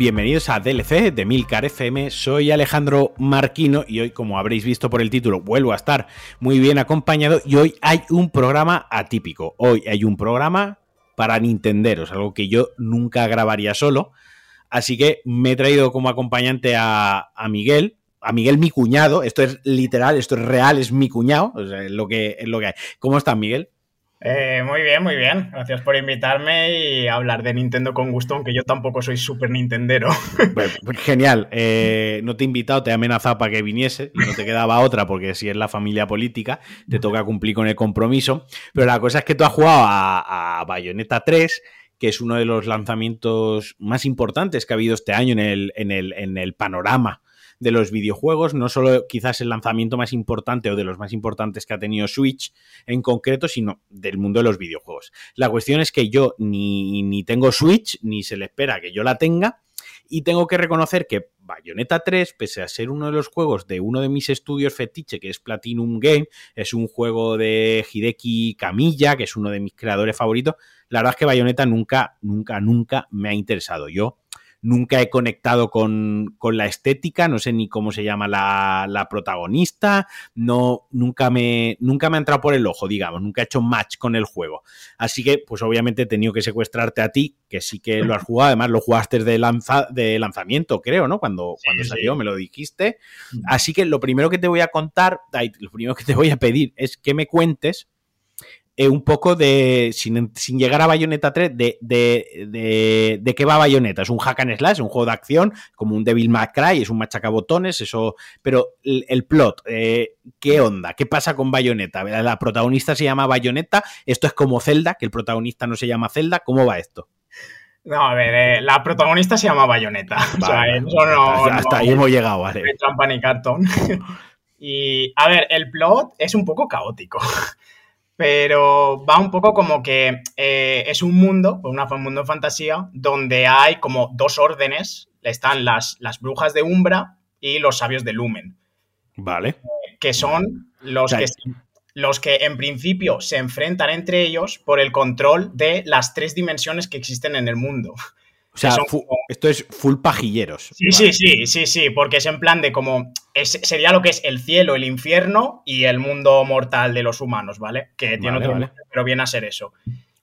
Bienvenidos a DLC de Milcar FM, soy Alejandro Marquino y hoy, como habréis visto por el título, vuelvo a estar muy bien acompañado y hoy hay un programa atípico. Hoy hay un programa para Nintenderos, algo que yo nunca grabaría solo. Así que me he traído como acompañante a, Miguel, a Miguel mi cuñado, esto es literal, esto es real, es mi cuñado, lo que, es lo que hay. ¿Cómo estás, Miguel? Eh, muy bien, muy bien. Gracias por invitarme y hablar de Nintendo con gusto, aunque yo tampoco soy súper Nintendero. Pues, genial. Eh, no te he invitado, te he amenazado para que viniese y no te quedaba otra, porque si es la familia política, te toca cumplir con el compromiso. Pero la cosa es que tú has jugado a, Bayonetta 3 que es uno de los lanzamientos más importantes que ha habido este año en el, en el, en el panorama de los videojuegos, no solo quizás el lanzamiento más importante o de los más importantes que ha tenido Switch en concreto, sino del mundo de los videojuegos. La cuestión es que yo ni, ni tengo Switch, ni se le espera que yo la tenga, y tengo que reconocer que Bayonetta 3, pese a ser uno de los juegos de uno de mis estudios fetiche, que es Platinum Game, es un juego de Hideki Kamiya, que es uno de mis creadores favoritos, la verdad es que Bayonetta nunca, nunca, nunca me ha interesado. Yo nunca he conectado con, la estética, no sé ni cómo se llama la, protagonista, no, nunca, me, nunca me ha entrado por el ojo, digamos, nunca he hecho match con el juego. Así que, pues obviamente he tenido que secuestrarte a ti, que sí que lo has jugado, además lo jugaste de, lanza, de lanzamiento, creo, ¿no? Cuando, cuando salió, me lo dijiste. Así que lo primero que te voy a contar, lo primero que te voy a pedir es que me cuentes eh, un poco de, sin, llegar a Bayonetta 3, de, de, de, qué va Bayonetta. Es un hack and slash, un juego de acción, como un Devil May Cry, es un machacabotones, eso. Pero el, plot, eh, ¿qué onda? ¿Qué pasa con Bayonetta? La protagonista se llama Bayonetta, esto es como Zelda, que el protagonista no se llama Zelda, ¿cómo va esto? No, a ver, eh, la protagonista se llama Bayonetta. o sea, eso no. Hasta ahí hemos llegado, vale. Trampa ni cartón. y, a ver, el plot es un poco caótico pero va un poco como que eh, es un mundo, una, un mundo de fantasía, donde hay como dos órdenes, están las, las brujas de Umbra y los sabios de Lumen. Vale. que son los que, los que en principio se enfrentan entre ellos por el control de las tres dimensiones que existen en el mundo. O sea, esto es full pajilleros. Sí, sí, sí, sí, sí, porque es en plan de como. sería lo que es el cielo, el infierno y el mundo mortal de los humanos, ¿vale? Que tiene otro pero viene a ser eso.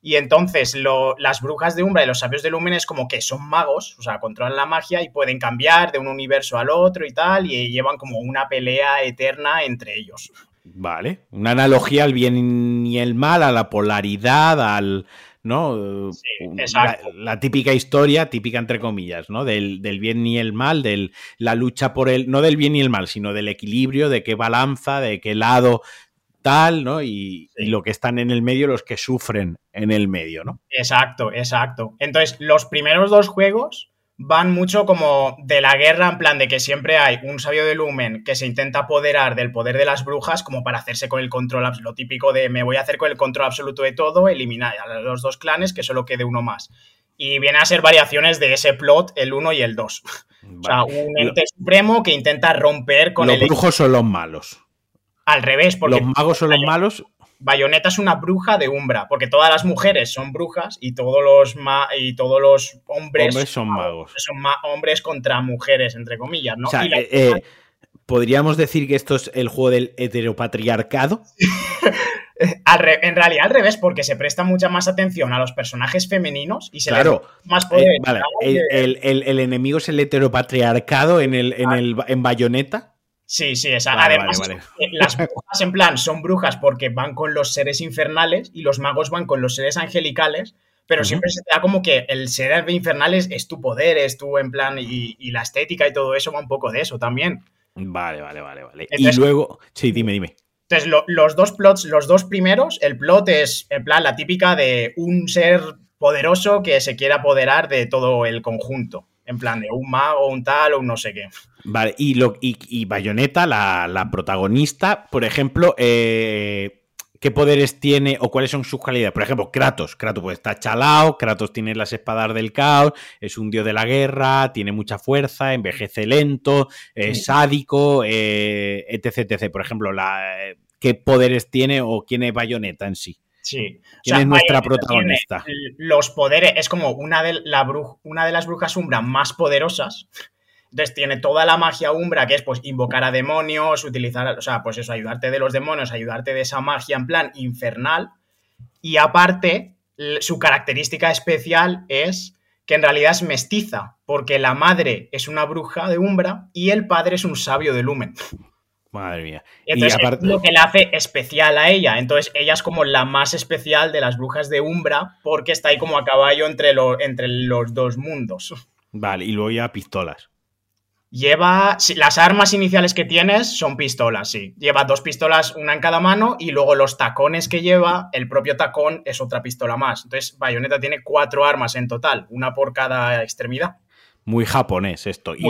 Y entonces las brujas de Umbra y los sabios de Lumen es como que son magos, o sea, controlan la magia y pueden cambiar de un universo al otro y tal, y llevan como una pelea eterna entre ellos. Vale, una analogía al bien y el mal, a la polaridad, al, ¿no? la, típica historia, típica entre comillas, ¿no? Del, bien y el mal, de la lucha por el, no del bien y el mal, sino del equilibrio, de qué balanza, de qué lado tal, ¿no? Y, y, lo que están en el medio, los que sufren en el medio, ¿no? Exacto, exacto. Entonces, los primeros dos juegos van mucho como de la guerra, en plan de que siempre hay un sabio de Lumen que se intenta apoderar del poder de las brujas como para hacerse con el control, lo típico de me voy a hacer con el control absoluto de todo, eliminar a los dos clanes, que solo quede uno más. Y viene a ser variaciones de ese plot, el 1 y el 2. O sea, un ente supremo que intenta romper con el... Los brujos son los malos. Al revés, porque... Los magos son los malos Bayonetta es una bruja de Umbra, porque todas las mujeres son brujas y todos los, y todos los hombres, son magos. Son hombres contra mujeres, entre comillas, ¿no? Eh, eh, ¿Podríamos decir que esto es el juego del heteropatriarcado? en realidad al revés, porque se presta mucha más atención a los personajes femeninos y se claro, más poder. Eh, el, enemigo es el heteropatriarcado en, el, en, el, en Bayonetta. Sí, sí, esa. Además, las brujas en plan son brujas porque van con los seres infernales y los magos van con los seres angelicales, pero siempre se te da como que el ser infernal es, tu poder, es tu en plan, y, la estética y todo eso va un poco de eso también. Vale, vale, vale, vale. y luego, sí, dime, dime. Entonces, los dos plots, los dos primeros, el plot es en plan la típica de un ser poderoso que se quiere apoderar de todo el conjunto en plan de un mago, un tal o un no sé qué. Vale, y, lo, y, Bayonetta, la, protagonista, por ejemplo, eh, ¿qué poderes tiene o cuáles son sus calidades? Por ejemplo, Kratos. Kratos pues, está chalao, Kratos tiene las espadas del caos, es un dios de la guerra, tiene mucha fuerza, envejece lento, es sádico, eh, etc, etc. Por ejemplo, la, ¿qué poderes tiene o quién es Bayonetta en sí? Sí. ¿Quién es nuestra protagonista? Los poderes, es como una de, la una de las brujas umbra más poderosas. Entonces tiene toda la magia umbra, que es pues invocar a demonios, utilizar, o sea, pues eso, ayudarte de los demonios, ayudarte de esa magia en plan infernal. Y aparte, su característica especial es que en realidad es mestiza, porque la madre es una bruja de umbra y el padre es un sabio de lumen. Madre mía. Entonces, es lo que la hace especial a ella. Entonces, ella es como la más especial de las brujas de Umbra porque está ahí como a caballo entre, entre los dos mundos. Vale, y luego ya pistolas. Lleva. las armas iniciales que tienes son pistolas, sí. Lleva dos pistolas, una en cada mano, y luego los tacones que lleva, el propio tacón es otra pistola más. Entonces, Bayonetta tiene cuatro armas en total, una por cada extremidad muy japonés esto. y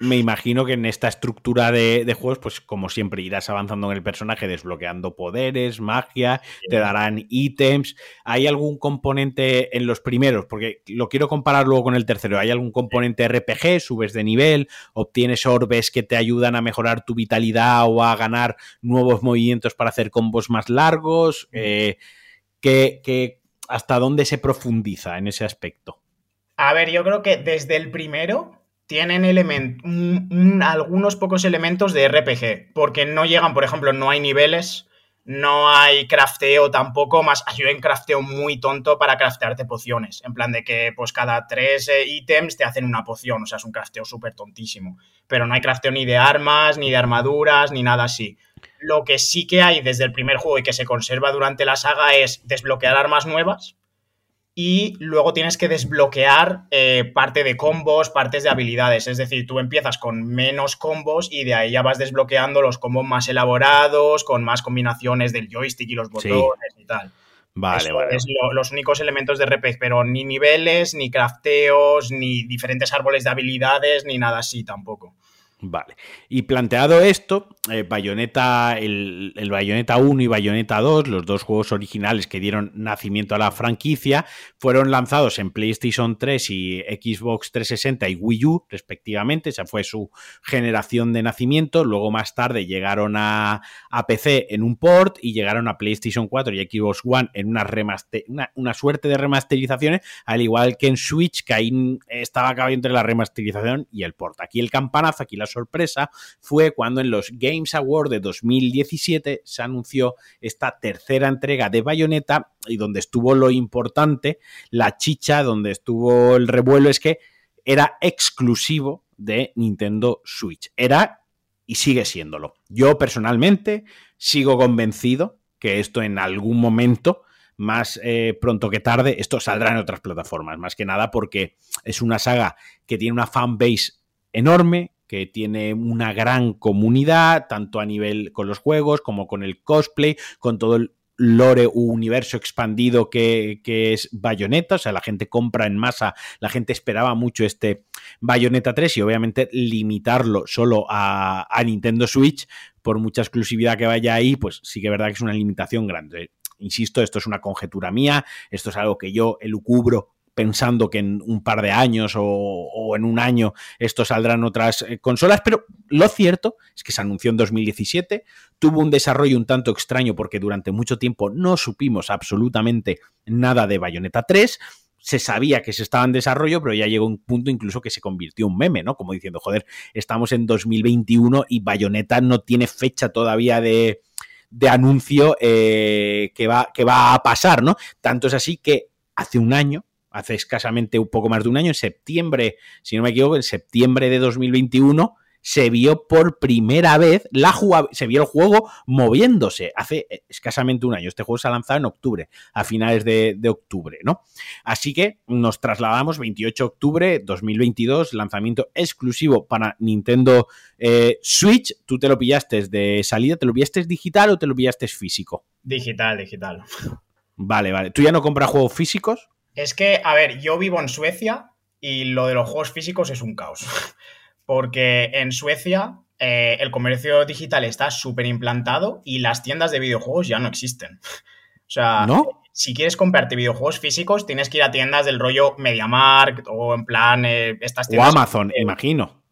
me, imagino que en esta estructura de, juegos, pues como siempre, irás avanzando en el personaje, desbloqueando poderes, magia, te darán ítems. ¿Hay algún componente en los primeros? Porque lo quiero comparar luego con el tercero. ¿Hay algún componente RPG? ¿Subes de nivel? ¿Obtienes orbes que te ayudan a mejorar tu vitalidad o a ganar nuevos movimientos para hacer combos más largos? Eh, hasta dónde se profundiza en ese aspecto? A ver, yo creo que desde el primero tienen algunos pocos elementos de RPG, porque no llegan, por ejemplo, no hay niveles, no hay crafteo tampoco, más yo en crafteo muy tonto para craftearte pociones, en plan de que pues cada tres eh, ítems te hacen una poción, o sea, es un crafteo súper tontísimo, pero no hay crafteo ni de armas, ni de armaduras, ni nada así. Lo que sí que hay desde el primer juego y que se conserva durante la saga es desbloquear armas nuevas, y luego tienes que desbloquear eh, parte de combos, partes de habilidades. Es decir, tú empiezas con menos combos y de ahí ya vas desbloqueando los combos más elaborados, con más combinaciones del joystick y los botones y tal. Vale, vale. Es los únicos elementos de RPG, pero ni niveles, ni crafteos, ni diferentes árboles de habilidades, ni nada así tampoco. Vale. Y planteado esto, eh, Bayonetta, el, el, Bayonetta 1 y Bayonetta 2, los dos juegos originales que dieron nacimiento a la franquicia, fueron lanzados en PlayStation 3 y Xbox 360 y Wii U, respectivamente. Esa fue su generación de nacimiento. Luego, más tarde, llegaron a, PC en un port y llegaron a PlayStation 4 y Xbox One en una, suerte de remasterizaciones, al igual que en Switch, que ahí estaba acabado entre la remasterización y el port. Aquí el campanazo, aquí la sorpresa fue cuando en los Games Awards de 2017 se anunció esta tercera entrega de Bayonetta y donde estuvo lo importante, la chicha, donde estuvo el revuelo, es que era exclusivo de Nintendo Switch. Era y sigue siéndolo. Yo personalmente sigo convencido que esto en algún momento más eh, pronto que tarde, esto saldrá en otras plataformas, más que nada porque es una saga que tiene una fanbase enorme, que tiene una gran comunidad, tanto a nivel con los juegos como con el cosplay, con todo el lore u universo expandido que, es Bayonetta, o sea, la gente compra en masa, la gente esperaba mucho este Bayonetta 3 y obviamente limitarlo solo a, a Nintendo Switch, por mucha exclusividad que vaya ahí, pues sí que es verdad que es una limitación grande. Insisto, esto es una conjetura mía, esto es algo que yo elucubro pensando que en un par de años o, en un año esto saldrán otras eh, consolas, pero lo cierto es que se anunció en 2017, tuvo un desarrollo un tanto extraño porque durante mucho tiempo no supimos absolutamente nada de Bayonetta 3, se sabía que se estaba en desarrollo, pero ya llegó un punto incluso que se convirtió en un meme, ¿no? Como diciendo, joder, estamos en 2021 y Bayonetta no tiene fecha todavía de, anuncio eh, que, va, que va a pasar, ¿no? Tanto es así que hace un año, hace escasamente un poco más de un año, en septiembre, si no me equivoco, en septiembre de 2021, se vio por primera vez la se vio el juego moviéndose hace escasamente un año. Este juego se ha lanzado en octubre, a finales de, octubre, ¿no? Así que nos trasladamos 28 de octubre 2022, lanzamiento exclusivo para Nintendo eh, Switch. ¿Tú te lo pillaste de salida? ¿Te lo pillaste digital o te lo pillaste físico? Digital, digital. Vale, vale. ¿Tú ya no compras juegos físicos? Es que, a ver, yo vivo en Suecia y lo de los juegos físicos es un caos. Porque en Suecia eh, el comercio digital está súper implantado y las tiendas de videojuegos ya no existen. O sea, si quieres comprarte videojuegos físicos, tienes que ir a tiendas del rollo MediaMarkt o en plan eh, estas tiendas. O Amazon, imagino.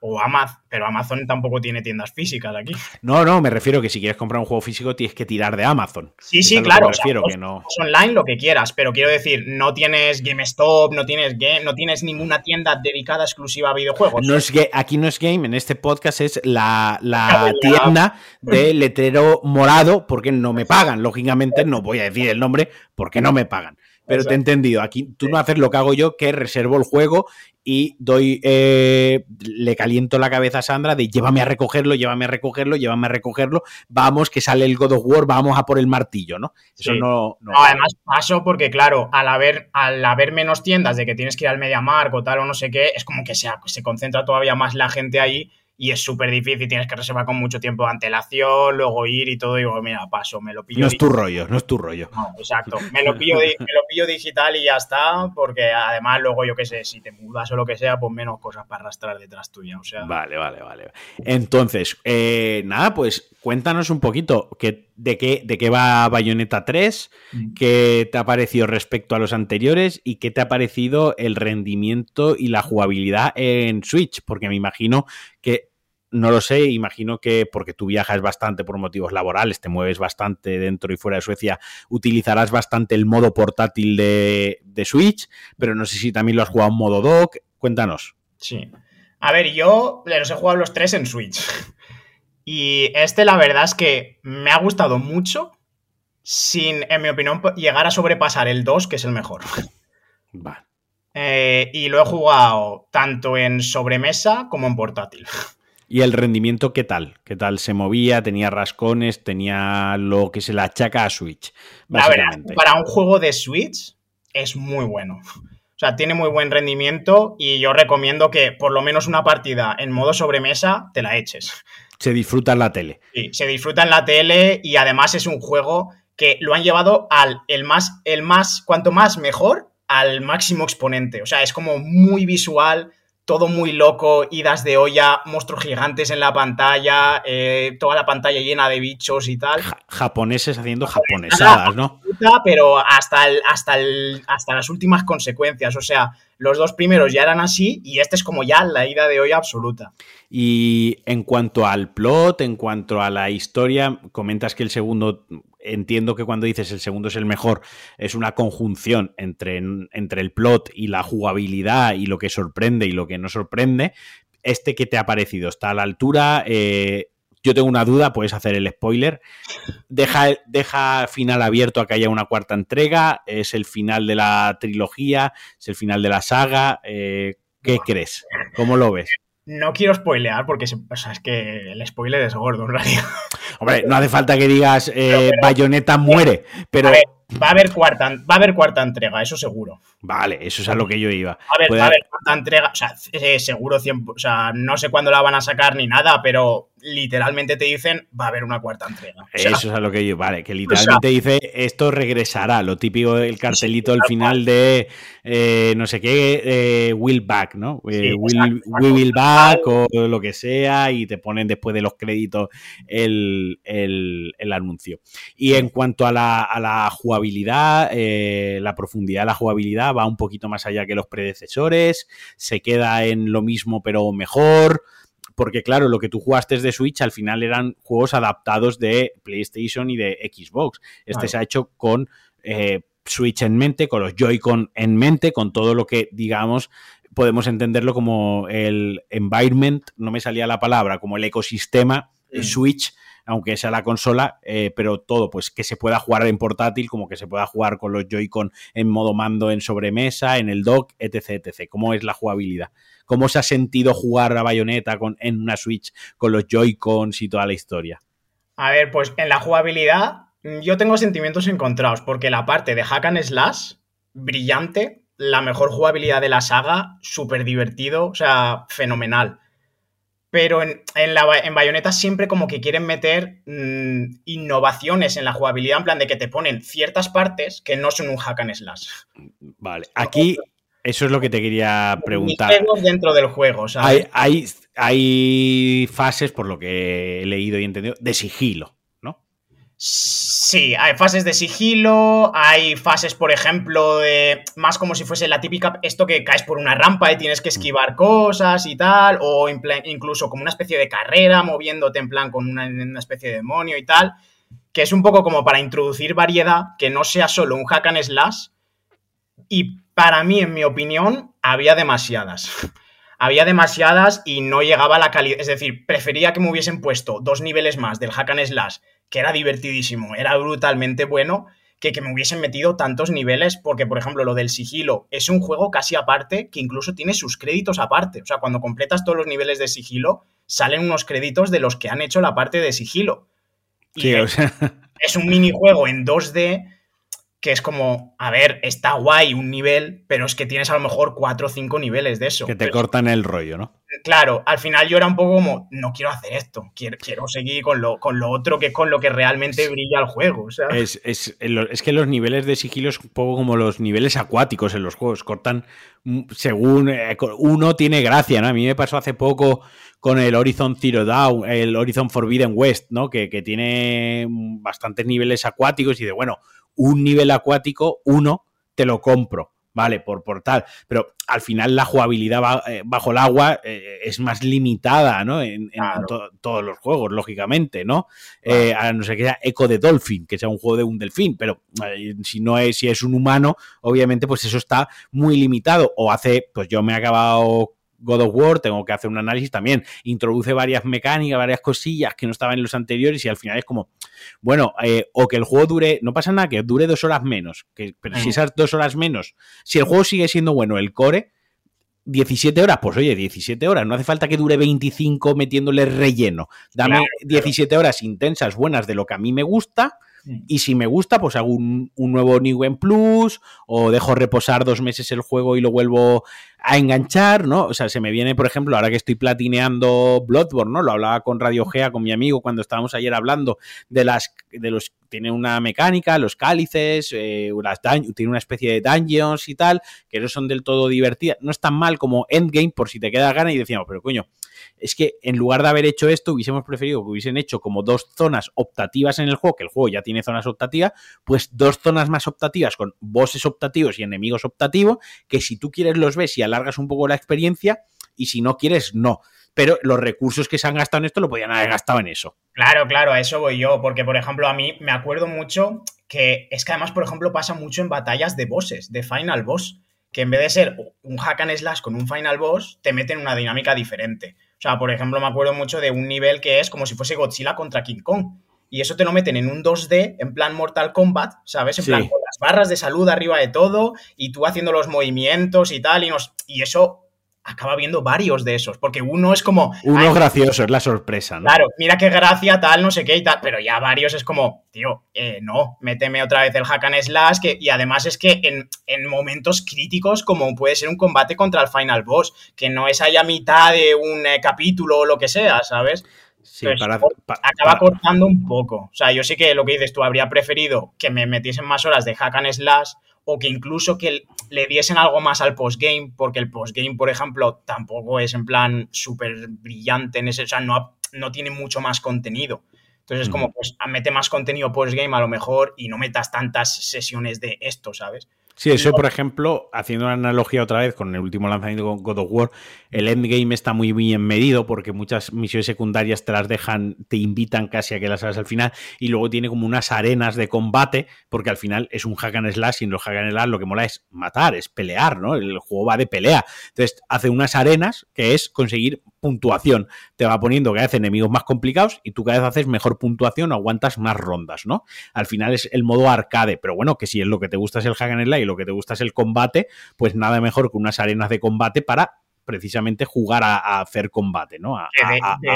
O Amazon, pero Amazon tampoco tiene tiendas físicas aquí. No, no, me refiero que si quieres comprar un juego físico tienes que tirar de Amazon. Sí, sí, claro. Me refiero, que no... online lo que quieras, pero quiero decir, no tienes GameStop, no tienes game, no tienes ninguna tienda dedicada exclusiva a videojuegos. No es aquí no es game, en este podcast es la, la tienda de letrero morado porque no me pagan. Lógicamente no voy a decir el nombre porque no me pagan. Pero te he entendido. Aquí tú no haces lo que hago yo, que reservo el juego y doy, eh, le caliento la cabeza a Sandra de llévame a recogerlo, llévame a recogerlo, llévame a recogerlo, vamos, que sale el God of War, vamos a por el martillo, ¿no? Eso no, no, Además paso porque, claro, al haber, al haber menos tiendas de que tienes que ir al MediaMark o tal o no sé qué, es como que se, se concentra todavía más la gente ahí y es súper difícil, tienes que reservar con mucho tiempo de antelación, luego ir y todo, y digo, mira, paso, me lo pillo. No es tu rollo, no es tu rollo. No, exacto, me lo, pillo, me lo pillo digital y ya está, porque además luego, yo qué sé, si te mudas o lo que sea, pues menos cosas para arrastrar detrás tuya, o sea. Vale, vale, vale. Entonces, eh, nada, pues cuéntanos un poquito que, de, qué, de qué va Bayonetta 3, mm. qué te ha parecido respecto a los anteriores y qué te ha parecido el rendimiento y la jugabilidad en Switch, porque me imagino que no lo sé, imagino que porque tú viajas bastante por motivos laborales, te mueves bastante dentro y fuera de Suecia, utilizarás bastante el modo portátil de, Switch, pero no sé si también lo has jugado en modo dock. Cuéntanos. Sí. A ver, yo los he jugado los tres en Switch. Y este, la verdad es que me ha gustado mucho, sin, en mi opinión, llegar a sobrepasar el 2, que es el mejor. Vale. Eh, y lo he jugado tanto en sobremesa como en portátil. ¿Y el rendimiento qué tal? ¿Qué tal se movía? ¿Tenía rascones? ¿Tenía lo que se le achaca a Switch? Básicamente. para un juego de Switch es muy bueno. O sea, tiene muy buen rendimiento y yo recomiendo que por lo menos una partida en modo sobremesa te la eches. Se disfruta en la tele. Sí, se disfruta en la tele y además es un juego que lo han llevado al el más, el más, cuanto más mejor, al máximo exponente. O sea, es como muy visual, todo muy loco, idas de olla, monstruos gigantes en la pantalla, eh, toda la pantalla llena de bichos y tal. japoneses haciendo japonesadas, ¿no? Pero hasta, el, hasta, el, hasta las últimas consecuencias. O sea, los dos primeros ya eran así y este es como ya la ida de olla absoluta. Y en cuanto al plot, en cuanto a la historia, comentas que el segundo entiendo que cuando dices el segundo es el mejor, es una conjunción entre, entre el plot y la jugabilidad y lo que sorprende y lo que no sorprende. Este que te ha parecido, ¿está a la altura? Eh, yo tengo una duda, puedes hacer el spoiler. Deja, deja final abierto a que haya una cuarta entrega. Es el final de la trilogía, es el final de la saga. Eh, ¿Qué crees? ¿Cómo lo ves? No quiero spoilear porque es que el spoiler es gordo en realidad. Hombre, no hace falta que digas eh, Bayonetta muere, pero... Va a haber cuarta, va a haber cuarta entrega, eso seguro. Vale, eso es a lo que yo iba. A ver, va a haber cuarta entrega, o sea, eh, seguro 100, o sea, no sé cuándo la van a sacar ni nada, pero literalmente te dicen va a haber una cuarta entrega. eso es a lo que yo, vale, que literalmente dice esto regresará, lo típico del cartelito al final de eh, no sé qué, eh, will back, ¿no? will, will, back o lo que sea y te ponen después de los créditos el, anuncio. Y en cuanto a la, a la jugabilidad, la profundidad de la jugabilidad va un poquito más allá que los predecesores, se queda en lo mismo pero mejor porque claro, lo que tú jugaste de Switch al final eran juegos adaptados de PlayStation y de Xbox. Este se ha hecho con eh, Switch en mente, con los Joy-Con en mente, con todo lo que, digamos, podemos entenderlo como el environment, no me salía la palabra, como el ecosistema mm. Switch aunque sea la consola, eh, pero todo, pues que se pueda jugar en portátil, como que se pueda jugar con los Joy-Con en modo mando en sobremesa, en el dock, etc. ¿Cómo es la jugabilidad? ¿Cómo se ha sentido jugar a Bayonetta con, en una Switch con los Joy-Cons y toda la historia? A ver, pues en la jugabilidad yo tengo sentimientos encontrados, porque la parte de hack and slash, brillante, la mejor jugabilidad de la saga, súper divertido, o sea, fenomenal pero en, en, Bayonetta siempre como que quieren meter mm, innovaciones en la jugabilidad, en plan de que te ponen ciertas partes que no son un hack and slash. Vale, aquí eso es lo que te quería preguntar. dentro del juego, Hay, hay, hay fases, por lo que he leído y entendido, de sigilo. Sí hay fases de sigilo, hay fases, por ejemplo, de más como si fuese la típica, esto que caes por una rampa y tienes que esquivar cosas y tal, o incluso como una especie de carrera, moviéndote en plan con una, especie de demonio y tal, que es un poco como para introducir variedad, que no sea solo un hack and slash, y para mí, en mi opinión, había demasiadas. había demasiadas y no llegaba a la calidad, es decir, prefería que me hubiesen puesto dos niveles más del hack and slash que era divertidísimo, era brutalmente bueno, que, que me hubiesen metido tantos niveles, porque por ejemplo lo del sigilo es un juego casi aparte que incluso tiene sus créditos aparte. O sea, cuando completas todos los niveles de sigilo, salen unos créditos de los que han hecho la parte de sigilo. Y es un minijuego en 2D que es como, a ver, está guay un nivel, pero es que tienes a lo mejor cuatro o cinco niveles de eso. Que te cortan el rollo, ¿no? Claro, al final yo era un poco como, no quiero hacer esto, quiero, quiero seguir con lo, con lo otro que con lo que realmente brilla el juego. Es, es, es, que los niveles de sigilo es un poco como los niveles acuáticos en los juegos, cortan según eh, uno tiene gracia, ¿no? A mí me pasó hace poco con el Horizon Zero Dawn, el Horizon Forbidden West, ¿no? Que, que tiene bastantes niveles acuáticos y de, bueno, un nivel acuático, uno, te lo compro. Vale, por portal. Pero al final la jugabilidad eh, bajo el agua eh, es más limitada, ¿no? En, todos los juegos, lógicamente, ¿no? Eh, a no ser que sea Echo de Dolphin, que sea un juego de un delfín, pero si no es, si es un humano, obviamente, pues eso está muy limitado. O hace, pues yo me he acabado God of War, tengo que hacer un análisis también. Introduce varias mecánicas, varias cosillas que no estaban en los anteriores y al final es como, bueno, eh, o que el juego dure, no pasa nada, que dure dos horas menos, que, pero si esas dos horas menos, si el juego sigue siendo bueno, el core, 17 horas, pues oye, 17 horas, no hace falta que dure 25 metiéndole relleno. Dame 17 horas intensas, buenas de lo que a mí me gusta y si me gusta, pues hago un, nuevo New Game Plus o dejo reposar dos meses el juego y lo vuelvo a enganchar, ¿no? O sea, se me viene, por ejemplo, ahora que estoy platineando Bloodborne, ¿no? Lo hablaba con Radio Gea, con mi amigo, cuando estábamos ayer hablando de las, de los, tiene una mecánica, los cálices, eh, las tiene una especie de dungeons y tal, que no son del todo divertidas, no es tan mal como Endgame, por si te queda gana y decíamos, pero coño, es que en lugar de haber hecho esto, hubiésemos preferido que hubiesen hecho como dos zonas optativas en el juego, que el juego ya tiene zonas optativas, pues dos zonas más optativas con bosses optativos y enemigos optativos, que si tú quieres los ves y alargas un poco la experiencia, y si no quieres, no. Pero los recursos que se han gastado en esto lo podían haber gastado en eso. Claro, claro, a eso voy yo, porque por ejemplo a mí me acuerdo mucho que es que además, por ejemplo, pasa mucho en batallas de bosses, de final boss que en vez de ser un hack and slash con un final boss, te meten una dinámica diferente. O sea, por ejemplo, me acuerdo mucho de un nivel que es como si fuese Godzilla contra King Kong. Y eso te lo meten en un 2D, en plan Mortal Kombat, ¿sabes? En plan con las barras de salud arriba de todo y tú haciendo los movimientos y tal. Y, nos, y eso acaba viendo varios de esos, porque uno es como... Uno es gracioso, es la sorpresa, ¿no? Claro, mira qué gracia, tal, no sé qué y tal, pero ya varios es como, tío, eh, no, méteme otra vez el hack and slash, que, y además es que en, momentos críticos, como puede ser un combate contra el final boss, que no es ahí a mitad de un eh, capítulo o lo que sea, ¿sabes? Sí, acaba cortando un poco. O sea, yo sí que lo que dices tú, habría preferido que me metiesen más horas de hack and slash o que incluso que le diesen algo más al postgame, porque el postgame, por ejemplo, tampoco es en plan súper brillante en ese, o sea, no, no tiene mucho más contenido. Entonces es como, pues, mete más contenido postgame a lo mejor y no metas tantas sesiones de esto, ¿sabes? Sí, eso, por ejemplo, haciendo una analogía otra vez con el último lanzamiento con God of War, el endgame está muy bien medido porque muchas misiones secundarias te las dejan, te invitan casi a que las hagas al final y luego tiene como unas arenas de combate porque al final es un hack and slash y en los hack and slash lo que mola es matar, es pelear, ¿no? El juego va de pelea. Entonces hace unas arenas que es conseguir puntuación. Te va poniendo que hace enemigos más complicados y tú cada vez haces mejor puntuación o aguantas más rondas, ¿no? Al final es el modo arcade, pero bueno, que si es lo que te gusta es el hack and slash y lo que te gusta es el combate, pues nada mejor que unas arenas de combate para precisamente jugar a, hacer combate, ¿no? A,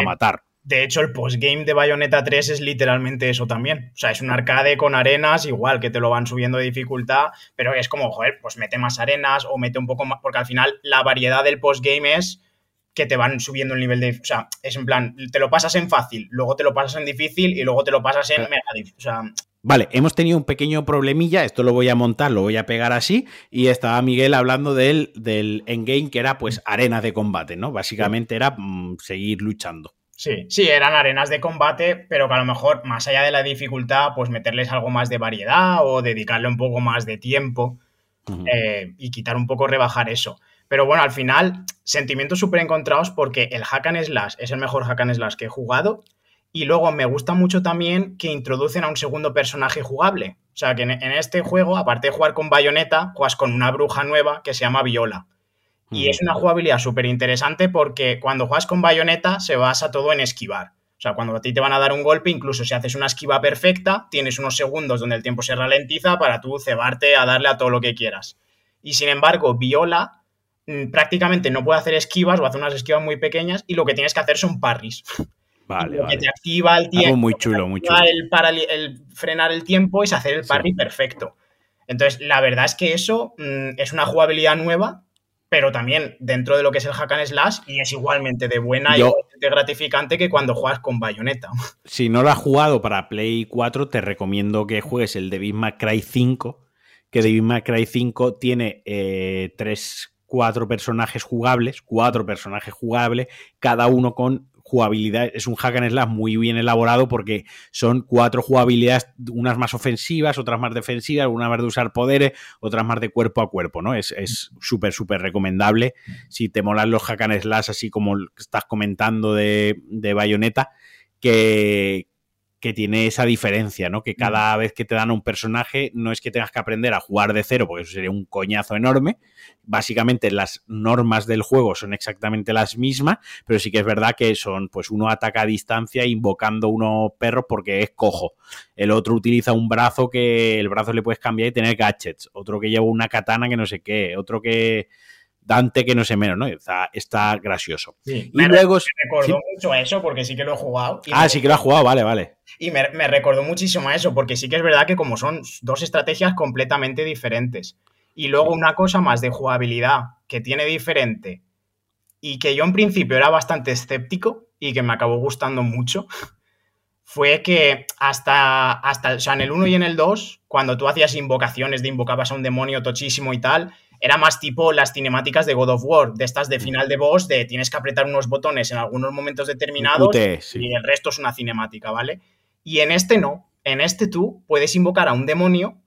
matar. De hecho, el postgame de Bayonetta 3 es literalmente eso también. O sea, es un arcade con arenas, igual que te lo van subiendo de dificultad, pero es como, joder, pues mete más arenas o mete un poco más, porque al final la variedad del postgame es que te van subiendo el nivel de. O sea, es en plan, te lo pasas en fácil, luego te lo pasas en difícil y luego te lo pasas en mega difícil. O sea, Vale, hemos tenido un pequeño problemilla, esto lo voy a montar, lo voy a pegar así, y estaba Miguel hablando del, del endgame que era pues arena de combate, ¿no? Básicamente era mm, seguir luchando. Sí, sí, eran arenas de combate, pero que a lo mejor, más allá de la dificultad, pues meterles algo más de variedad o dedicarle un poco más de tiempo eh, y quitar un poco, rebajar eso. Pero bueno, al final, sentimientos súper encontrados porque el Hack and Slash es el mejor Hack and Slash que he jugado. Y luego me gusta mucho también que introducen a un segundo personaje jugable. O sea, que en, este juego, aparte de jugar con Bayonetta, juegas con una bruja nueva que se llama Viola. Y es una jugabilidad súper interesante porque cuando juegas con Bayonetta se basa todo en esquivar. O sea, cuando a ti te van a dar un golpe, incluso si haces una esquiva perfecta, tienes unos segundos donde el tiempo se ralentiza para tú cebarte a darle a todo lo que quieras. Y sin embargo, Viola mm, prácticamente no puede hacer esquivas o hace unas esquivas muy pequeñas y lo que tienes que hacer son parries. Vale, que te activa el tiempo. muy chulo, muy chulo. El, para el, frenar el tiempo es hacer el parry perfecto. Entonces, la verdad es que eso mm, es una jugabilidad nueva, pero también dentro de lo que es el hack and slash y es igualmente de buena y de gratificante que cuando juegas con Bayonetta. Si no lo has jugado para Play 4, te recomiendo que juegues el Devil May Cry 5, que May Cry 5 tiene eh, tres, cuatro personajes jugables, cuatro personajes jugables, cada uno con jugabilidad, es un hack and slash muy bien elaborado porque son cuatro jugabilidades, unas más ofensivas, otras más defensivas, una más de usar poderes, otras más de cuerpo a cuerpo, ¿no? Es súper, súper recomendable. Si te molan los hack and slash, así como estás comentando de, de Bayonetta, que, que tiene esa diferencia, ¿no? Que mm. cada vez que te dan un personaje no es que tengas que aprender a jugar de cero, porque eso sería un coñazo enorme. Básicamente las normas del juego son exactamente las mismas, pero sí que es verdad que son, pues uno ataca a distancia invocando unos perros porque es cojo. El otro utiliza un brazo que el brazo le puedes cambiar y tener gadgets. Otro que lleva una katana que no sé qué. Otro que Dante que no sé menos, ¿no? Está, gracioso. y luego... Me recordó mucho a eso porque sí que lo he jugado. ah, sí que lo has jugado, vale, vale. Y me, recordó muchísimo a eso porque sí que es verdad que como son dos estrategias completamente diferentes. Y luego una cosa más de jugabilidad que tiene diferente y que yo en principio era bastante escéptico y que me acabó gustando mucho, fue que hasta, hasta, o sea, en el 1 y en el 2, cuando tú hacías invocaciones de invocabas a un demonio tochísimo y tal, era más tipo las cinemáticas de God of War, de estas de mm. final de boss, de tienes que apretar unos botones en algunos momentos determinados y el resto es una cinemática, ¿vale? Y en este no, en este tú puedes invocar a un demonio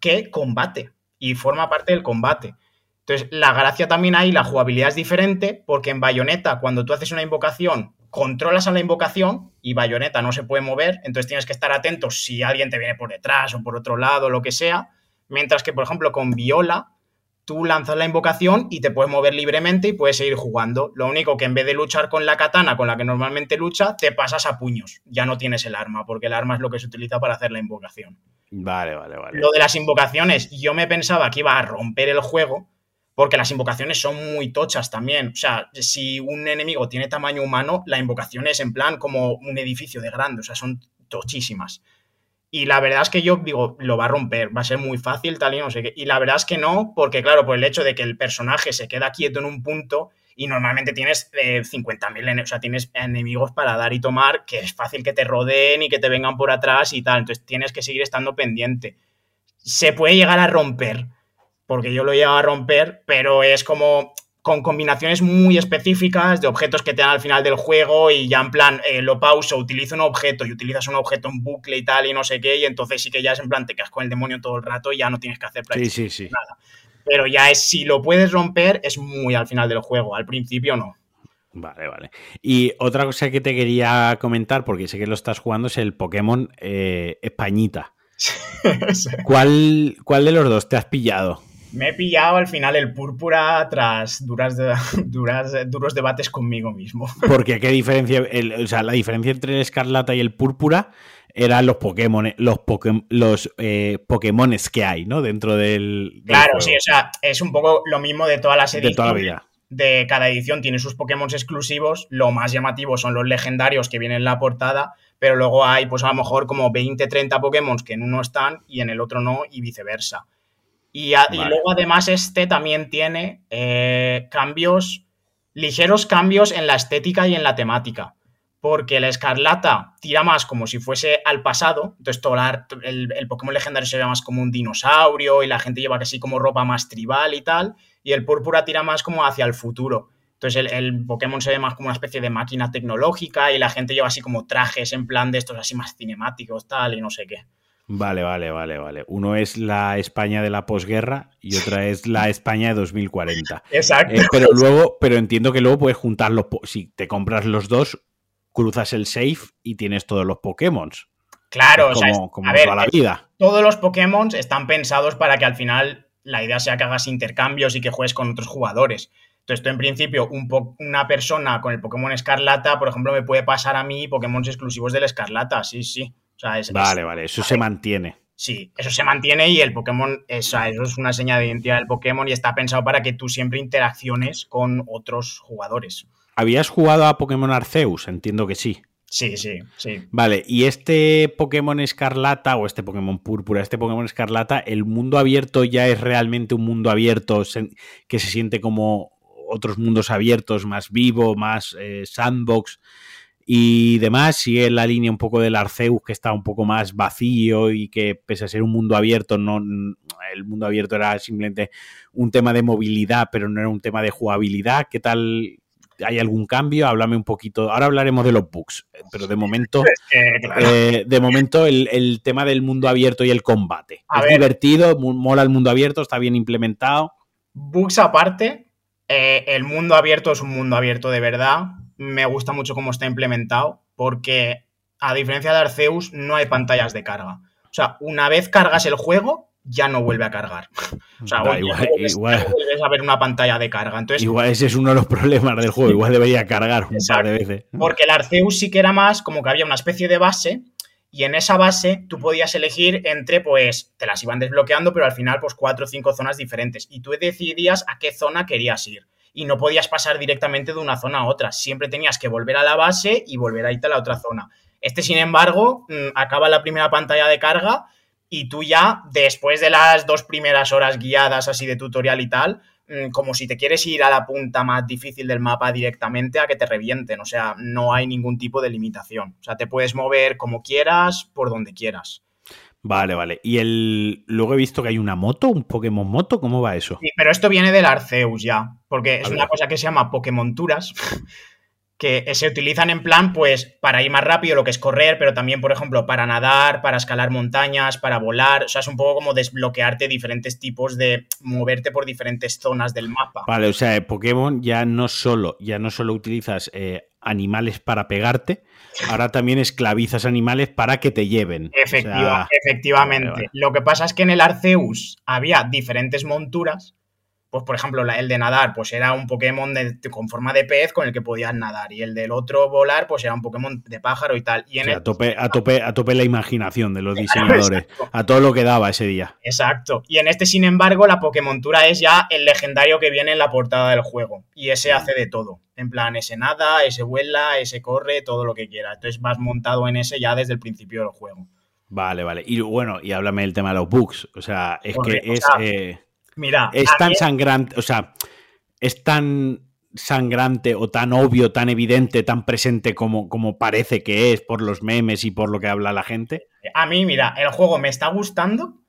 que combate y forma parte del combate. Entonces, la gracia también hay, la jugabilidad es diferente, porque en Bayonetta, cuando tú haces una invocación, controlas a la invocación y Bayonetta no se puede mover, entonces tienes que estar atento si alguien te viene por detrás o por otro lado, lo que sea. Mientras que, por ejemplo, con Viola, tú lanzas la invocación y te puedes mover libremente y puedes seguir jugando. Lo único que en vez de luchar con la katana con la que normalmente lucha, te pasas a puños. Ya no tienes el arma, porque el arma es lo que se utiliza para hacer la invocación. Vale, vale, vale. Lo de las invocaciones, yo me pensaba que iba a romper el juego, porque las invocaciones son muy tochas también. O sea, si un enemigo tiene tamaño humano, la invocación es en plan como un edificio de grande, o sea, son tochísimas. Y la verdad es que yo digo, lo va a romper, va a ser muy fácil, tal y no sé qué. Y la verdad es que no, porque claro, por el hecho de que el personaje se queda quieto en un punto y normalmente tienes eh, 50.000, o sea, tienes enemigos para dar y tomar, que es fácil que te rodeen y que te vengan por atrás y tal. Entonces tienes que seguir estando pendiente. Se puede llegar a romper, porque yo lo he llegado a romper, pero es como con combinaciones muy específicas de objetos que te dan al final del juego y ya en plan eh, lo pauso, utilizo un objeto y utilizas un objeto en bucle y tal y no sé qué y entonces sí que ya es en plan te quedas con el demonio todo el rato y ya no tienes que hacer sí, nada. Pero ya es, si lo puedes romper es muy al final del juego, al principio no. Vale, vale. Y otra cosa que te quería comentar, porque sé que lo estás jugando, es el Pokémon eh, Españita. ¿Cuál, ¿Cuál de los dos te has pillado? Me he pillado al final el púrpura tras duras, duras, duros debates conmigo mismo. Porque qué diferencia, o sea, la diferencia entre el escarlata y el púrpura eran los Pokémon, los, los eh, Pokémones que hay, ¿no? Dentro del. claro, sí, o sea, es un poco lo mismo de todas las ediciones. De toda la vida. De cada edición tiene sus Pokémon exclusivos. Lo más llamativo son los legendarios que vienen en la portada, pero luego hay, pues a lo mejor como 20, 30 Pokémon que en uno están y en el otro no, y viceversa. Y, luego además este también tiene eh, cambios, ligeros cambios en la estética y en la temática. Porque la escarlata tira más como si fuese al pasado. Entonces todo el, el, Pokémon legendario se ve más como un dinosaurio y la gente lleva así como ropa más tribal y tal. Y el púrpura tira más como hacia el futuro. Entonces el, Pokémon se ve más como una especie de máquina tecnológica y la gente lleva así como trajes en plan de estos así más cinemáticos, tal, y no sé qué. Vale, vale, vale, vale. Uno es la España de la posguerra y otra es la España de 2040. Exacto. Eh, pero luego, pero entiendo que luego puedes juntar los. Si te compras los dos, cruzas el safe y tienes todos los Pokémon. Claro, como, como toda la vida. Todos los Pokémon están pensados para que al final la idea sea que hagas intercambios y que juegues con otros jugadores. Entonces, tú en principio, una persona con el Pokémon Escarlata, por ejemplo, me puede pasar a mí Pokémon exclusivos del Escarlata, sí, sí. Vale, vale, eso se mantiene. Sí, eso se mantiene y el Pokémon, eso es una señal de identidad del Pokémon y está pensado para que tú siempre interacciones con otros jugadores. ¿Habías jugado a Pokémon Arceus? Entiendo que sí. Sí, sí, sí. Vale, y este Pokémon Escarlata o este Pokémon Púrpura, este Pokémon Escarlata, ¿el mundo abierto ya es realmente un mundo abierto que se siente como otros mundos abiertos, más vivo, más eh, sandbox? Y demás. Sigue la línea un poco del Arceus, que está un poco más vacío y que pese a ser un mundo abierto, no el mundo abierto era simplemente un tema de movilidad, pero no era un tema de jugabilidad. ¿Qué tal? ¿Hay algún cambio? Háblame un poquito. Ahora hablaremos de los bugs, pero de momento, eh, de momento el, tema del mundo abierto y el combate. es divertido, mola el mundo abierto, está bien implementado. Bugs aparte, eh, el mundo abierto es un mundo abierto de verdad me gusta mucho cómo está implementado, porque a diferencia de Arceus, no hay pantallas de carga. O sea, una vez cargas el juego, ya no vuelve a cargar. O sea, igual, vuelves, a ver una pantalla de carga. Entonces, igual ese es uno de los problemas del juego, igual debería cargar un par de veces. Porque el Arceus sí que era más como que había una especie de base y en esa base tú podías elegir entre, pues, te las iban desbloqueando, pero al final, pues, cuatro o cinco zonas diferentes. Y tú decidías a qué zona querías ir y no podías pasar directamente de una zona a otra. Siempre tenías que volver a la base y volver a irte a la otra zona. Este, sin embargo, mm, acaba la primera pantalla de carga y tú ya, después de las dos primeras horas guiadas así de tutorial y tal, mm, como si te quieres ir a la punta más difícil del mapa directamente a que te revienten. O sea, no hay ningún tipo de limitación. O sea, te puedes mover como quieras, por donde quieras. Vale, vale. Y el luego he visto que hay una moto, un Pokémon moto, ¿cómo va eso? Sí, pero esto viene del Arceus ya, porque es una cosa que se llama Pokémon Turas, que se utilizan en plan, pues, para ir más rápido, lo que es correr, pero también, por ejemplo, para nadar, para escalar montañas, para volar. O sea, es un poco como desbloquearte diferentes tipos de moverte por diferentes zonas del mapa. Vale, o sea, Pokémon ya no solo, ya no solo utilizas eh, animales para pegarte, ahora también esclavizas animales para que te lleven. efectivamente. Lo que pasa es que en el Arceus había diferentes monturas pues por ejemplo, el de nadar, pues era un Pokémon con forma de pez con el que podías nadar. Y el del otro volar, pues era un Pokémon de pájaro y tal. Y a, tope, a, tope, a tope la imaginación de los diseñadores. a todo lo que daba ese día. Exacto. Y en este, sin embargo, la Pokémontura es ya el legendario que viene en la portada del juego. Y ese hace de todo. En plan, ese nada, ese vuela, ese corre, todo lo que quiera. Entonces vas montado en ese ya desde el principio del juego. Vale, vale. Y bueno, y háblame del tema de los bugs. O sea, es que es. Eh, Mira, es tan sangrante, o sea, es tan sangrante o tan obvio, tan evidente, tan presente como, como parece que es por los memes y por lo que habla la gente. A mí, mira, el juego me está gustando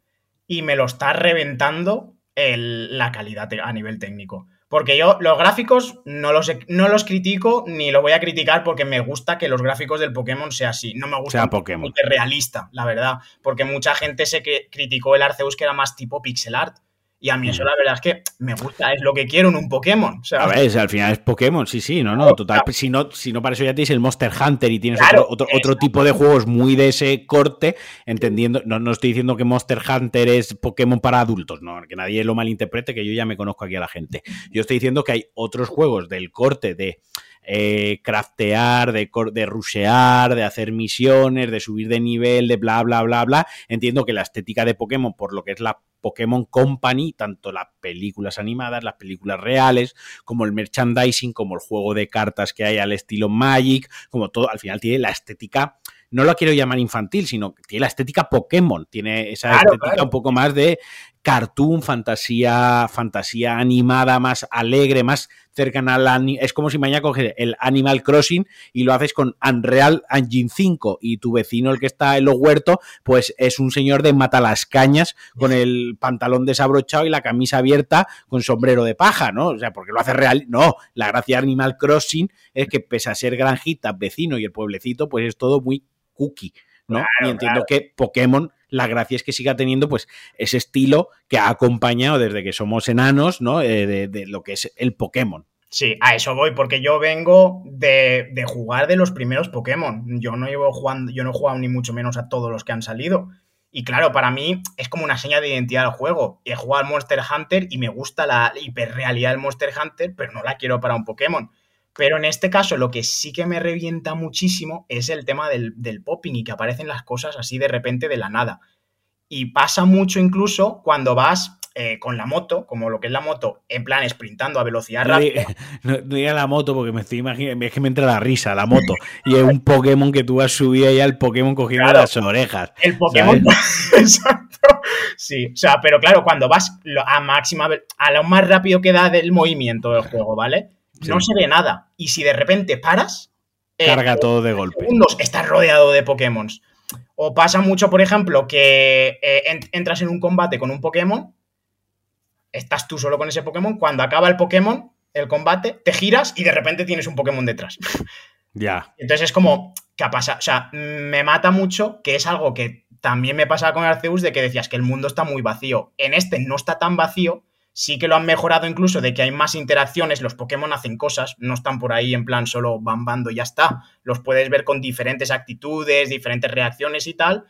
y me lo está reventando la calidad a nivel técnico. Porque yo los gráficos no los, no los critico ni los voy a criticar porque me gusta que los gráficos del Pokémon sea así. No me gusta sea Pokémon. realista, la verdad. Porque mucha gente se que criticó el Arceus que era más tipo pixel art. Y a mí eso la verdad es que me gusta, es lo que quiero en un Pokémon. A ver, al final es Pokémon, sí, sí, no, no, total. Si no, si no para eso ya tienes el Monster Hunter y tienes otro, otro, tipo de juegos muy de ese corte, entendiendo, no, no estoy diciendo que Monster Hunter es Pokémon para adultos, no, que nadie lo malinterprete, que yo ya me conozco aquí a la gente. Yo estoy diciendo que hay otros juegos del corte de eh, craftear, de, de rushear, de hacer misiones, de subir de nivel, de bla, bla, bla, bla. Entiendo que la estética de Pokémon, por lo que es la Pokémon Company, tanto las películas animadas, las películas reales, como el merchandising, como el juego de cartas que hay al estilo Magic, como todo, al final tiene la estética no lo quiero llamar infantil, sino que tiene la estética Pokémon, tiene esa estética un poco más de cartoon, fantasía, fantasía animada, más alegre, más cercana al es como si mañana coges el Animal Crossing y lo haces con Unreal Engine 5 y tu vecino el que está en los huertos pues es un señor de mata las cañas con el pantalón desabrochado y la camisa abierta con sombrero de paja, ¿no? O sea, porque lo hace real, no, la gracia de Animal Crossing es que pese a ser granjita, vecino y el pueblecito, pues es todo muy cookie, ¿no? y entiendo que Pokémon la gracia es que siga teniendo pues ese estilo que ha acompañado desde que somos enanos, ¿no? Eh, de, lo que es el Pokémon. Sí, a eso voy, porque yo vengo de, jugar de los primeros Pokémon. Yo no llevo jugando, yo no he jugado ni mucho menos a todos los que han salido. Y claro, para mí es como una seña de identidad del juego. He jugado al Monster Hunter y me gusta la hiperrealidad del Monster Hunter, pero no la quiero para un Pokémon. Pero en este caso, lo que sí que me revienta muchísimo es el tema del, popping y que aparecen las cosas así de repente de la nada. Y pasa mucho incluso cuando vas eh, con la moto, como lo que es la moto, en plan sprintando a velocidad rápida. No, diga la moto porque me estoy imaginando, es que me entra la risa, la moto. Y es un Pokémon que tú has subido ya el Pokémon cogiendo las orejas. El Pokémon. Exacto. Sí, o sea, pero claro, cuando vas a máxima, a lo más rápido que da del movimiento del juego, ¿vale? No se ve nada. Y si de repente paras. Eh, Carga todo de golpe. Segundos, estás rodeado de Pokémon. O pasa mucho, por ejemplo, que eh, entras en un combate con un Pokémon, estás tú solo con ese Pokémon, cuando acaba el Pokémon, el combate, te giras y de repente tienes un Pokémon detrás. Ya. Entonces es como, ¿qué ha pasado? O sea, me mata mucho, que es algo que también me pasaba con Arceus, de que decías que el mundo está muy vacío. En este no está tan vacío, Sí que lo han mejorado incluso de que hay más interacciones, los Pokémon hacen cosas, no están por ahí en plan solo bambando y ya está. Los puedes ver con diferentes actitudes, diferentes reacciones y tal.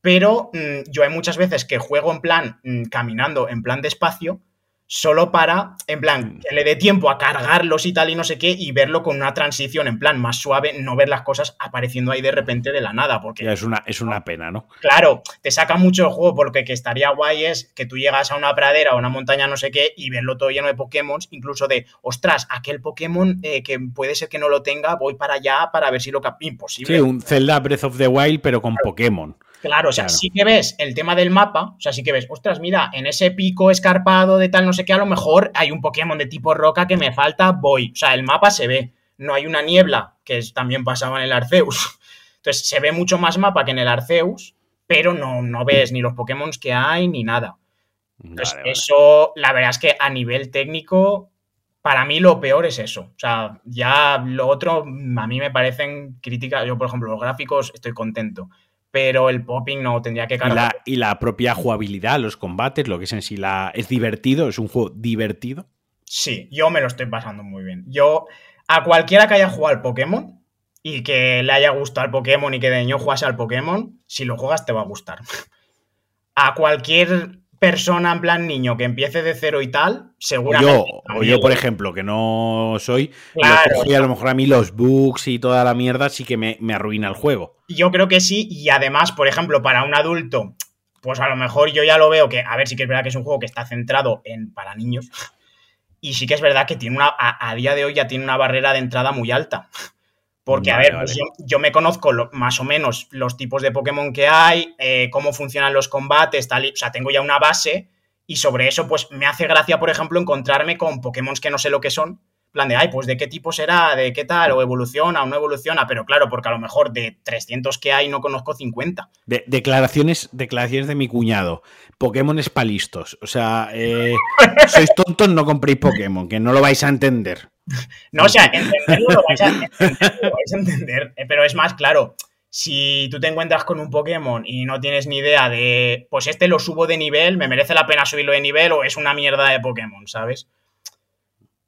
Pero mm, yo hay muchas veces que juego en plan mm, caminando, en plan despacio, solo para, en plan, mm. que le dé tiempo a cargarlos y tal y no sé qué, y verlo con una transición en plan más suave, no ver las cosas apareciendo ahí de repente de la nada. Porque es una, es una pena, ¿no? Claro, te saca mucho el juego, porque que estaría guay es que tú llegas a una pradera o una montaña no sé qué y verlo todo lleno de Pokémon, incluso de, ostras, aquel Pokémon eh, que puede ser que no lo tenga, voy para allá para ver si lo capto. Imposible. Sí, un Zelda Breath of the Wild, pero con Pokémon. Claro, o sea, sí que ves el tema del mapa, o sea, sí que ves, ostras, mira, en ese pico escarpado de tal no sé qué, a lo mejor hay un Pokémon de tipo roca que me falta, voy. O sea, el mapa se ve, no hay una niebla, que también pasaba en el Arceus. Entonces, se ve mucho más mapa que en el Arceus, pero no, no ves ni los Pokémon que hay ni nada. Entonces, eso, la verdad es que a nivel técnico, para mí lo peor es eso. O sea, ya lo otro, a mí me parecen críticas. Yo, por ejemplo, los gráficos estoy contento pero el popping no tendría que cargar. Y la, propia jugabilidad, los combates, lo que es en sí la. ¿Es divertido? ¿Es un juego divertido? Sí, yo me lo estoy pasando muy bien. Yo, a cualquiera que haya jugado al Pokémon y que le haya gustado el Pokémon y que de niño jugase al Pokémon, si lo juegas te va a gustar. A cualquier persona en plan niño que empiece de cero y tal, seguramente. O yo, por ejemplo, que no soy, claro, y a lo mejor a mí los bugs y toda la mierda sí que me, me, arruina el juego. Yo creo que sí, y además, por ejemplo, para un adulto, pues a lo mejor yo ya lo veo que, a ver, sí que es verdad que es un juego que está centrado en para niños. Y sí que es verdad que tiene una, a día de hoy ya tiene una barrera de entrada muy alta. Porque, a ver, pues yo, me conozco más o menos los tipos de Pokémon que hay, eh, cómo funcionan los combates, tal, o sea, tengo ya una base y sobre eso, pues me hace gracia, por ejemplo, encontrarme con Pokémon que no sé lo que son, plan de, ay, pues de qué tipo será, de qué tal, o evoluciona o no evoluciona, pero claro, porque a lo mejor de 300 que hay no conozco 50. declaraciones, declaraciones de mi cuñado. Pokémon es palistos. O sea, eh, sois tontos, no compréis Pokémon, que no lo vais a entender. No, o sea, entenderlo lo vais a, entender, eh, pero es más claro. Si tú te encuentras con un Pokémon y no tienes ni idea de, pues este lo subo de nivel, me merece la pena subirlo de nivel o es una mierda de Pokémon, ¿sabes?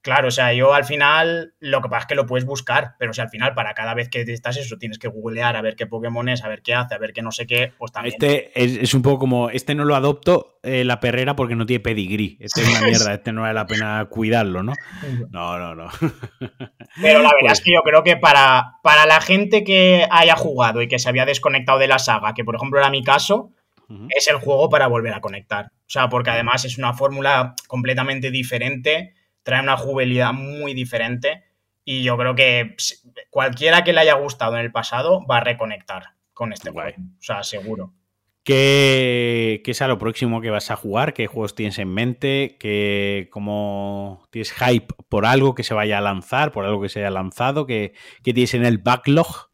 Claro, o sea, yo al final lo que pasa es que lo puedes buscar, pero si al final para cada vez que estás eso tienes que googlear a ver qué Pokémon es, a ver qué hace, a ver qué no sé qué, pues también. Este es, un poco como, este no lo adopto eh, la perrera porque no tiene pedigrí, este es una mierda, este no vale la pena cuidarlo, ¿no? No, no, no. Pero la verdad es pues que yo creo que para, para la gente que haya jugado y que se había desconectado de la saga, que por ejemplo era mi caso, es el juego para volver a conectar. O sea, porque además es una fórmula completamente diferente trae una juvenilidad muy diferente y yo creo que cualquiera que le haya gustado en el pasado va a reconectar con este juego. O sea, seguro. ¿Qué, ¿Qué, es a lo próximo que vas a jugar? ¿Qué juegos tienes en mente? ¿Qué, ¿Cómo tienes hype por algo que se vaya a lanzar, por algo que se haya lanzado? ¿Qué, qué tienes en el backlog?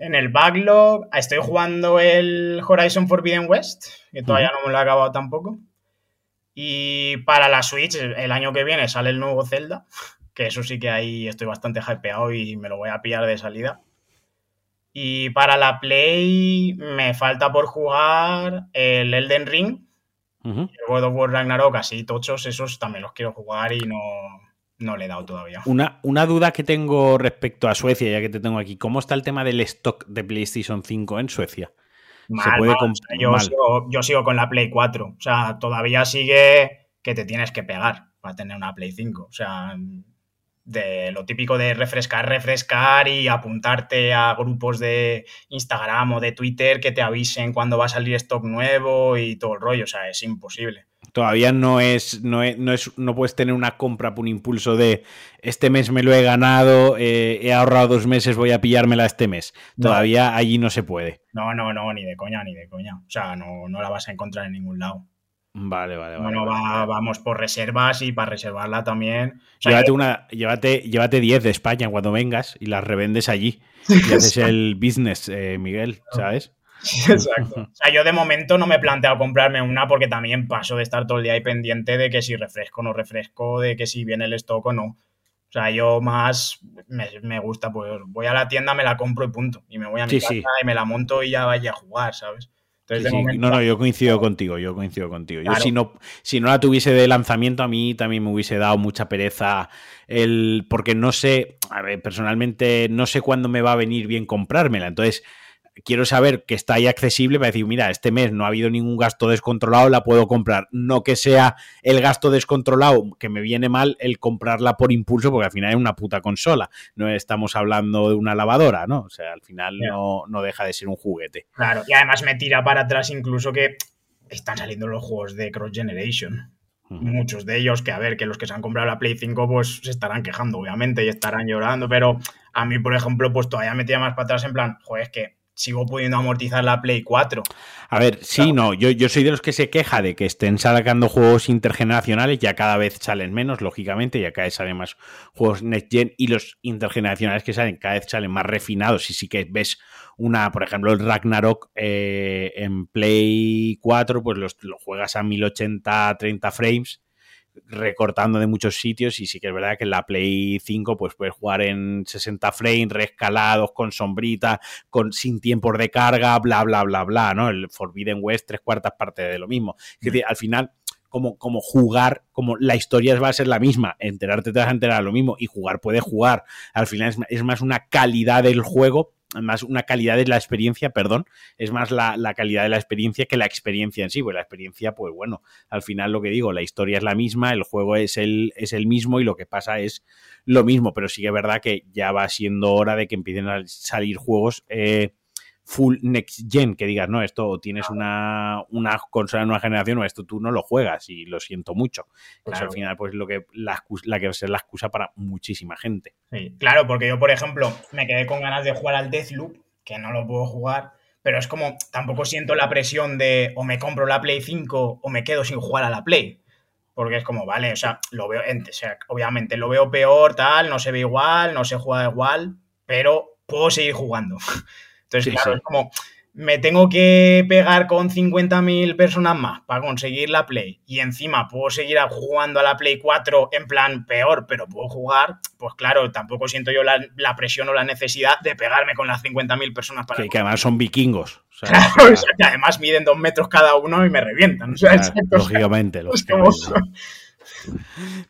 En el backlog estoy jugando el Horizon Forbidden West, que todavía no me lo he acabado tampoco. Y para la Switch, el año que viene sale el nuevo Zelda, que eso sí que ahí estoy bastante hypeado y me lo voy a pillar de salida. Y para la Play me falta por jugar el Elden Ring, el God of War Ragnarok, así tochos, esos también los quiero jugar y no, no le he dado todavía. Una, una, duda que tengo respecto a Suecia, ya que te tengo aquí, ¿cómo está el tema del stock de PlayStation 5 en Suecia? ¿Se puede yo, sigo, yo sigo con la Play 4, o sea, todavía sigue que te tienes que pegar para tener una Play 5, o sea, de lo típico de refrescar, refrescar y apuntarte a grupos de Instagram o de Twitter que te avisen cuando va a salir stock nuevo y todo el rollo. O sea, es imposible. Todavía no es, no es, no, es, no puedes tener una compra por impulso de este mes me lo he ganado, eh, he ahorrado dos meses, voy a pillármela este mes. Todavía allí no se puede. No, no, no, ni de coña, ni de coña. O sea, no, no la vas a encontrar en ningún lado. Vale, vale, vale. Bueno, vamos por reservas y para reservarla también. llévate, una, llévate, llévate 10 de España cuando vengas y las revendes allí. Y haces el business, eh, Miguel, ¿sabes? Exacto. O sea, yo de momento no me he planteado comprarme una porque también paso de estar todo el día ahí pendiente de que si refresco o no refresco, de que si viene el stock o no. O sea, yo más me, gusta, pues voy a la tienda, me la compro y punto. Y me voy a mi casa y me la monto y ya vaya a jugar, ¿sabes? no, no, yo coincido contigo, yo coincido contigo. Yo si no, si no la tuviese de lanzamiento, a mí también me hubiese dado mucha pereza el. porque no sé, a ver, personalmente no sé cuándo me va a venir bien comprármela. Entonces, quiero saber que está ahí accesible para decir, mira, este mes no ha habido ningún gasto descontrolado, la puedo comprar. No que sea el gasto descontrolado que me viene mal el comprarla por impulso, porque al final es una puta consola. No estamos hablando de una lavadora, ¿no? O sea, al final no, no deja de ser un juguete. Claro, y además me tira para atrás incluso que están saliendo los juegos de Cross Generation. Muchos de ellos, que a ver, que los que se han comprado la Play 5, pues se estarán quejando, obviamente, y estarán llorando, pero a mí, por ejemplo, pues todavía me tira más para atrás en plan, joder, es que sigo pudiendo amortizar la Play 4. A ver, sí, no, yo, yo soy de los que se queja de que estén sacando juegos intergeneracionales, ya cada vez salen menos, lógicamente, ya cada vez salen más juegos Next Gen y los intergeneracionales que salen cada vez salen más refinados y sí que ves una, por ejemplo, el Ragnarok eh, en Play 4, pues los, lo juegas a 1080, 30 frames recortando de muchos sitios y sí que es verdad que en la Play 5 pues puedes jugar en 60 frames, reescalados, con sombrita, con, sin tiempos de carga, bla, bla, bla, bla, ¿no? El Forbidden West, tres cuartas partes de lo mismo. Es decir, al final, como, como jugar, como la historia va a ser la misma, enterarte te vas a enterar lo mismo y jugar puede jugar. Al final es, es más una calidad del juego más una calidad de la experiencia, perdón, es más la, calidad de la experiencia que la experiencia en sí, pues la experiencia, pues bueno, al final lo que digo, la historia es la misma, el juego es el, es el mismo y lo que pasa es lo mismo, pero sí que es verdad que ya va siendo hora de que empiecen a salir juegos eh, full next gen, que digas, no, esto tienes una, una consola de nueva generación o esto tú no lo juegas y lo siento mucho. Eso al final, pues lo que la, la que va a ser la excusa para muchísima gente. Sí, claro, porque yo, por ejemplo, me quedé con ganas de jugar al Deathloop, que no lo puedo jugar, pero es como, tampoco siento la presión de o me compro la Play 5 o me quedo sin jugar a la Play. Porque es como, vale, o sea, lo veo, o sea, obviamente lo veo peor, tal, no se ve igual, no se juega igual, pero puedo seguir jugando. Entonces, claro, es como, me tengo que pegar con 50.000 personas más para conseguir la Play y encima puedo seguir jugando a la Play 4 en plan peor, pero puedo jugar, pues claro, tampoco siento yo la, presión o la necesidad de pegarme con las 50.000 personas para... Que, que, además son vikingos. claro, que además miden dos metros cada uno y me revientan. lógicamente, lógicamente.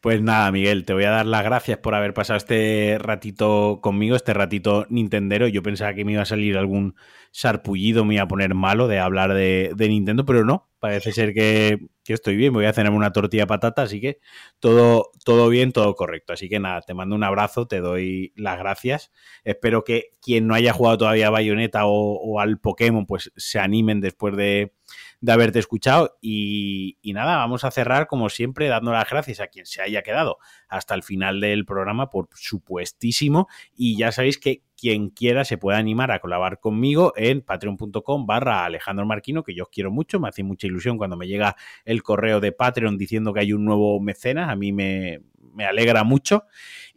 Pues nada, Miguel, te voy a dar las gracias por haber pasado este ratito conmigo, este ratito Nintendero. Yo pensaba que me iba a salir algún sarpullido, me iba a poner malo de hablar de, Nintendo, pero no, parece ser que, estoy bien. Voy a cenarme una tortilla de patata, así que todo, todo bien, todo correcto. Así que nada, te mando un abrazo, te doy las gracias. Espero que quien no haya jugado todavía a Bayonetta o al Pokémon, pues se animen después de de haberte escuchado. Y, nada, vamos a cerrar como siempre dando las gracias a quien se haya quedado hasta el final del programa, por supuestísimo. Y ya sabéis que quien quiera se pueda animar a colaborar conmigo en patreon.com barra Alejandro Marquino, que yo os quiero mucho, me hace mucha ilusión cuando me llega el correo de Patreon diciendo que hay un nuevo mecenas, a mí me, me alegra mucho.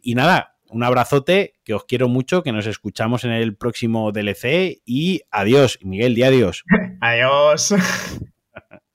Y nada, un abrazote, que os quiero mucho, que nos escuchamos en el próximo DLC y adiós, Miguel, di adiós. adiós.